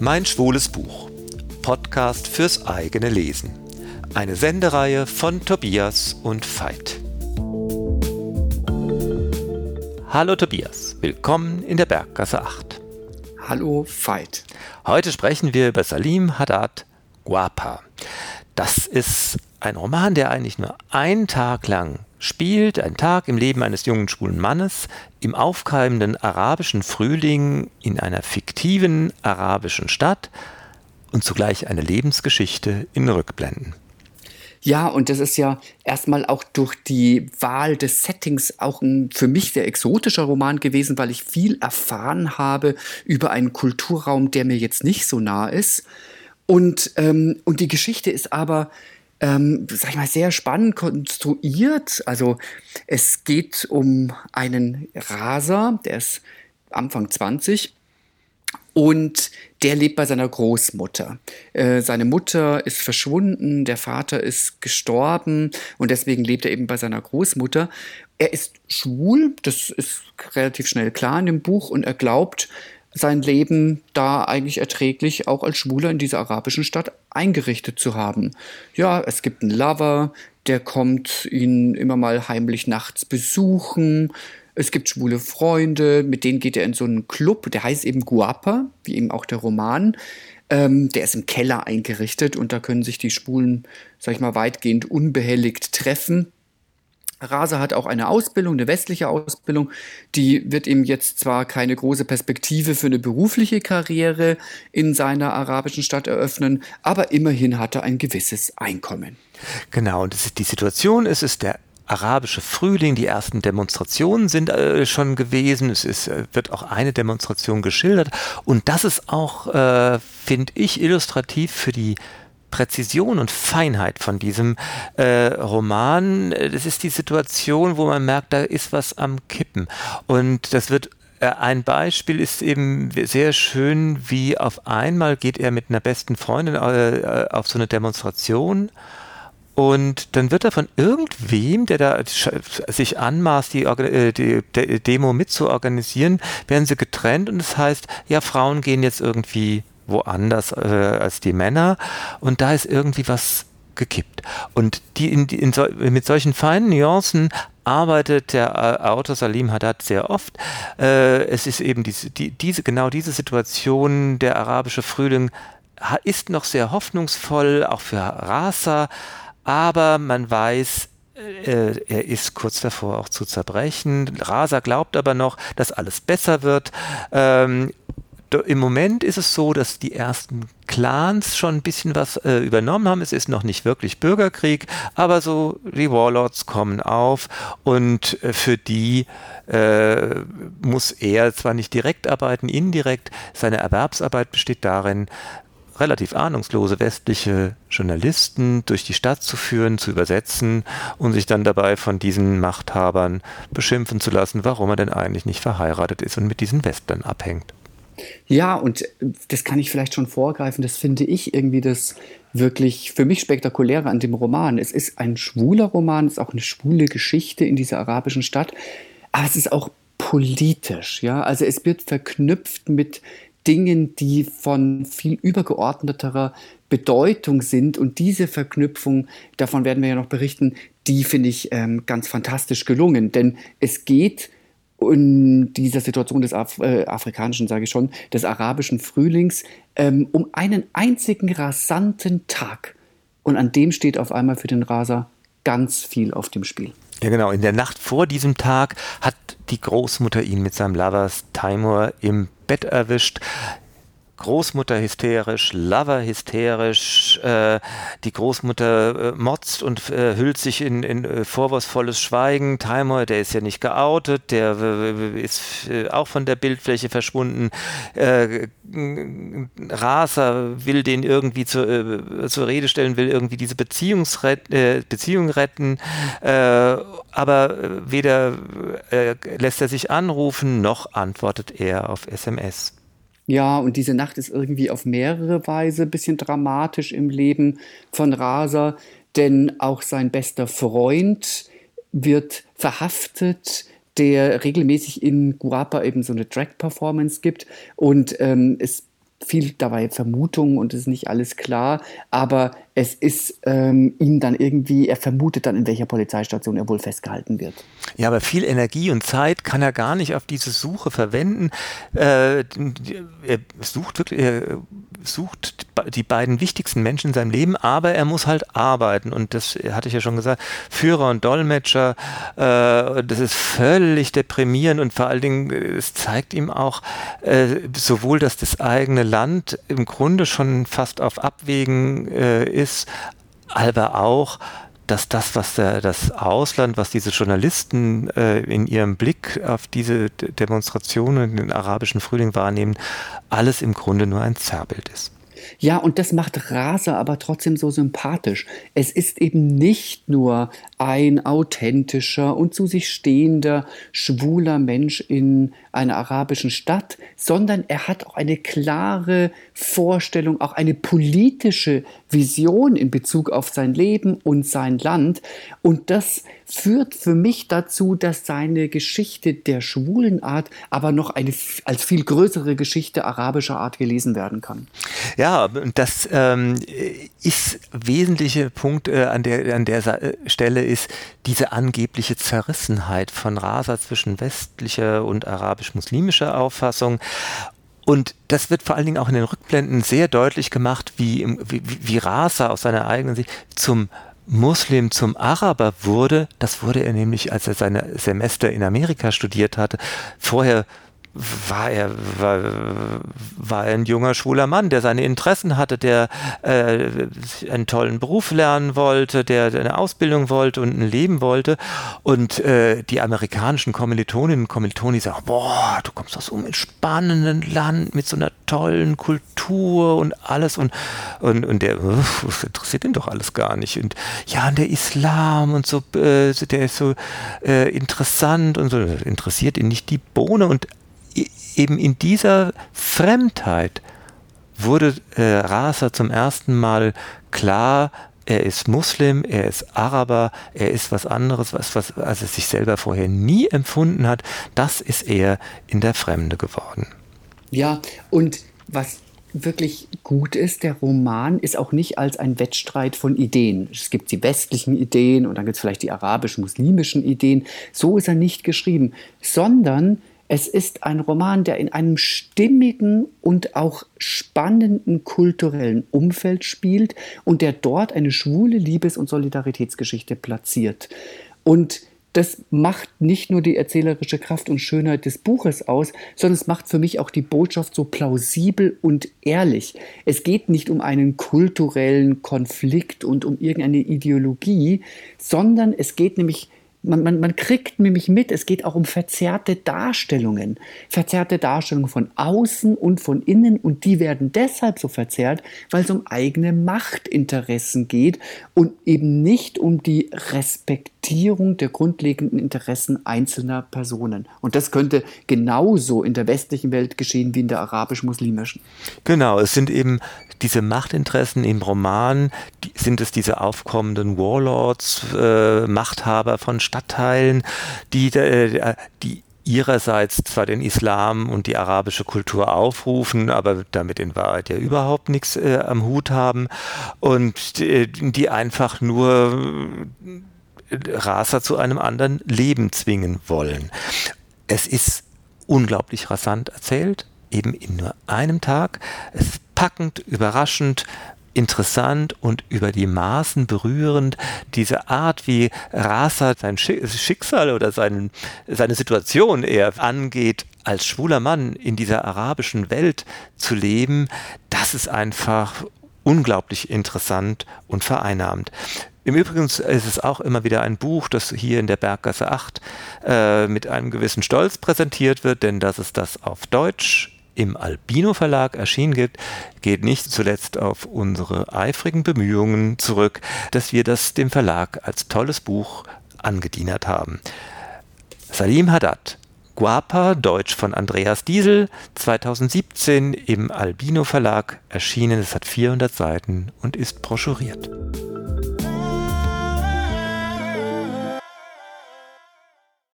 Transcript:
Mein schwules Buch. Podcast fürs eigene Lesen. Eine Sendereihe von Tobias und Veit. Hallo Tobias, willkommen in der Berggasse 8. Hallo Veit. Heute sprechen wir über Salim Haddad Guapa. Das ist ein Roman, der eigentlich nur einen Tag lang spielt, ein Tag im Leben eines jungen schwulen Mannes, im aufkeimenden arabischen Frühling in einer fiktiven arabischen Stadt und zugleich eine Lebensgeschichte in Rückblenden. Ja, und das ist ja erstmal auch durch die Wahl des Settings auch ein für mich sehr exotischer Roman gewesen, weil ich viel erfahren habe über einen Kulturraum, der mir jetzt nicht so nah ist. Und, ähm, und die Geschichte ist aber ähm, sag ich mal, sehr spannend konstruiert. Also es geht um einen Raser, der ist Anfang 20 und der lebt bei seiner Großmutter. Äh, seine Mutter ist verschwunden, der Vater ist gestorben und deswegen lebt er eben bei seiner Großmutter. Er ist schwul, das ist relativ schnell klar in dem Buch und er glaubt, sein Leben da eigentlich erträglich auch als Schwuler in dieser arabischen Stadt eingerichtet zu haben. Ja, es gibt einen Lover, der kommt ihn immer mal heimlich nachts besuchen. Es gibt schwule Freunde, mit denen geht er in so einen Club, der heißt eben Guapa, wie eben auch der Roman. Ähm, der ist im Keller eingerichtet und da können sich die Schwulen, sag ich mal, weitgehend unbehelligt treffen. Rasa hat auch eine Ausbildung, eine westliche Ausbildung. Die wird ihm jetzt zwar keine große Perspektive für eine berufliche Karriere in seiner arabischen Stadt eröffnen, aber immerhin hat er ein gewisses Einkommen. Genau, und die Situation ist, ist der arabische Frühling, die ersten Demonstrationen sind äh, schon gewesen. Es ist, äh, wird auch eine Demonstration geschildert. Und das ist auch, äh, finde ich, illustrativ für die Präzision und Feinheit von diesem äh, Roman. Das ist die Situation, wo man merkt, da ist was am Kippen. Und das wird äh, ein Beispiel ist eben sehr schön, wie auf einmal geht er mit einer besten Freundin äh, auf so eine Demonstration und dann wird er von irgendwem, der da sich anmaßt, die, äh, die, Demo mitzuorganisieren, werden sie getrennt und es das heißt, ja, Frauen gehen jetzt irgendwie woanders äh, als die Männer und da ist irgendwie was gekippt. Und die, in, in so, mit solchen feinen Nuancen arbeitet der äh, Autor Salim Haddad sehr oft. Äh, es ist eben diese, die, diese, genau diese Situation, der arabische Frühling ist noch sehr hoffnungsvoll, auch für Rasa, aber man weiß, äh, er ist kurz davor auch zu zerbrechen. Rasa glaubt aber noch, dass alles besser wird. Ähm, im Moment ist es so, dass die ersten Clans schon ein bisschen was äh, übernommen haben. Es ist noch nicht wirklich Bürgerkrieg, aber so die Warlords kommen auf und äh, für die äh, muss er zwar nicht direkt arbeiten, indirekt. Seine Erwerbsarbeit besteht darin, relativ ahnungslose westliche Journalisten durch die Stadt zu führen, zu übersetzen und sich dann dabei von diesen Machthabern beschimpfen zu lassen, warum er denn eigentlich nicht verheiratet ist und mit diesen Westlern abhängt. Ja, und das kann ich vielleicht schon vorgreifen. Das finde ich irgendwie das wirklich für mich spektakuläre an dem Roman. Es ist ein schwuler Roman, es ist auch eine schwule Geschichte in dieser arabischen Stadt, aber es ist auch politisch. Ja, also es wird verknüpft mit Dingen, die von viel übergeordneterer Bedeutung sind. Und diese Verknüpfung, davon werden wir ja noch berichten, die finde ich ähm, ganz fantastisch gelungen. Denn es geht in dieser Situation des Af äh, afrikanischen, sage ich schon, des arabischen Frühlings ähm, um einen einzigen rasanten Tag. Und an dem steht auf einmal für den Raser ganz viel auf dem Spiel. Ja, genau. In der Nacht vor diesem Tag hat die Großmutter ihn mit seinem Lovers Timur im Bett erwischt. Großmutter hysterisch, Lover hysterisch, äh, die Großmutter äh, motzt und äh, hüllt sich in, in äh, vorwurfsvolles Schweigen. Timer, der ist ja nicht geoutet, der ist äh, auch von der Bildfläche verschwunden. Äh, Raser will den irgendwie zu, zur Rede stellen, will irgendwie diese Beziehungsret Beziehung retten, aber weder lässt er sich anrufen, noch antwortet er auf SMS. Ja, und diese Nacht ist irgendwie auf mehrere Weise ein bisschen dramatisch im Leben von Rasa, denn auch sein bester Freund wird verhaftet, der regelmäßig in Guapa eben so eine Drag-Performance gibt. Und ähm, es viel dabei Vermutungen und es ist nicht alles klar, aber es ist ähm, ihm dann irgendwie, er vermutet dann, in welcher Polizeistation er wohl festgehalten wird. Ja, aber viel Energie und Zeit kann er gar nicht auf diese Suche verwenden. Äh, er sucht wirklich, er sucht die beiden wichtigsten Menschen in seinem Leben, aber er muss halt arbeiten und das hatte ich ja schon gesagt, Führer und Dolmetscher, äh, das ist völlig deprimierend und vor allen Dingen, es zeigt ihm auch äh, sowohl, dass das eigene Land im Grunde schon fast auf Abwägen äh, ist, aber auch, dass das, was der, das Ausland, was diese Journalisten äh, in ihrem Blick auf diese Demonstrationen den arabischen Frühling wahrnehmen, alles im Grunde nur ein Zerrbild ist. Ja, und das macht Rasa aber trotzdem so sympathisch. Es ist eben nicht nur ein authentischer und zu sich stehender, schwuler Mensch in einer arabischen Stadt, sondern er hat auch eine klare Vorstellung, auch eine politische Vision in Bezug auf sein Leben und sein Land. Und das führt für mich dazu, dass seine Geschichte der schwulen Art aber noch eine, als viel größere Geschichte arabischer Art gelesen werden kann. Ja, das ähm, ist wesentliche Punkt äh, an der, an der äh, Stelle ist diese angebliche Zerrissenheit von Rasa zwischen westlicher und arabisch-muslimischer Auffassung. Und das wird vor allen Dingen auch in den Rückblenden sehr deutlich gemacht, wie, wie, wie Rasa aus seiner eigenen Sicht zum Muslim zum Araber wurde, das wurde er nämlich, als er seine Semester in Amerika studiert hatte. Vorher war er, war, war er ein junger schwuler Mann, der seine Interessen hatte, der äh, einen tollen Beruf lernen wollte, der eine Ausbildung wollte und ein Leben wollte. Und äh, die amerikanischen Kommilitoninnen und Kommilitonen sagen, boah, du kommst aus so einem spannenden Land mit so einer tollen Kultur und alles. Und, und, und der, das interessiert ihn doch alles gar nicht. Und ja, und der Islam und so, äh, der ist so äh, interessant und so, interessiert ihn nicht die Bohne. Und eben in dieser Fremdheit wurde äh, Rasa zum ersten Mal klar, er ist Muslim, er ist Araber, er ist was anderes, was, was als er sich selber vorher nie empfunden hat. Das ist er in der Fremde geworden. Ja, und was wirklich gut ist, der Roman ist auch nicht als ein Wettstreit von Ideen. Es gibt die westlichen Ideen und dann gibt es vielleicht die arabisch-muslimischen Ideen. So ist er nicht geschrieben, sondern es ist ein Roman, der in einem stimmigen und auch spannenden kulturellen Umfeld spielt und der dort eine schwule Liebes- und Solidaritätsgeschichte platziert. Und das macht nicht nur die erzählerische Kraft und Schönheit des Buches aus, sondern es macht für mich auch die Botschaft so plausibel und ehrlich. Es geht nicht um einen kulturellen Konflikt und um irgendeine Ideologie, sondern es geht nämlich man, man, man kriegt nämlich mit, es geht auch um verzerrte Darstellungen. Verzerrte Darstellungen von außen und von innen und die werden deshalb so verzerrt, weil es um eigene Machtinteressen geht und eben nicht um die Respektierung der grundlegenden Interessen einzelner Personen. Und das könnte genauso in der westlichen Welt geschehen wie in der arabisch-muslimischen. Genau, es sind eben diese Machtinteressen im Roman, die, sind es diese aufkommenden Warlords, äh, Machthaber von Stadtteilen, die, äh, die ihrerseits zwar den Islam und die arabische Kultur aufrufen, aber damit in Wahrheit ja überhaupt nichts äh, am Hut haben und die, die einfach nur Rasa zu einem anderen Leben zwingen wollen. Es ist unglaublich rasant erzählt, eben in nur einem Tag. Es ist packend, überraschend, interessant und über die Maßen berührend. Diese Art, wie Rasa sein Schicksal oder sein, seine Situation eher angeht, als schwuler Mann in dieser arabischen Welt zu leben, das ist einfach unglaublich interessant und vereinnahmt. Im Übrigen ist es auch immer wieder ein Buch, das hier in der Berggasse 8 äh, mit einem gewissen Stolz präsentiert wird, denn dass es das auf Deutsch im Albino Verlag erschienen gibt, geht nicht zuletzt auf unsere eifrigen Bemühungen zurück, dass wir das dem Verlag als tolles Buch angedienert haben. Salim Haddad, Guapa, Deutsch von Andreas Diesel, 2017 im Albino Verlag erschienen. Es hat 400 Seiten und ist broschuriert.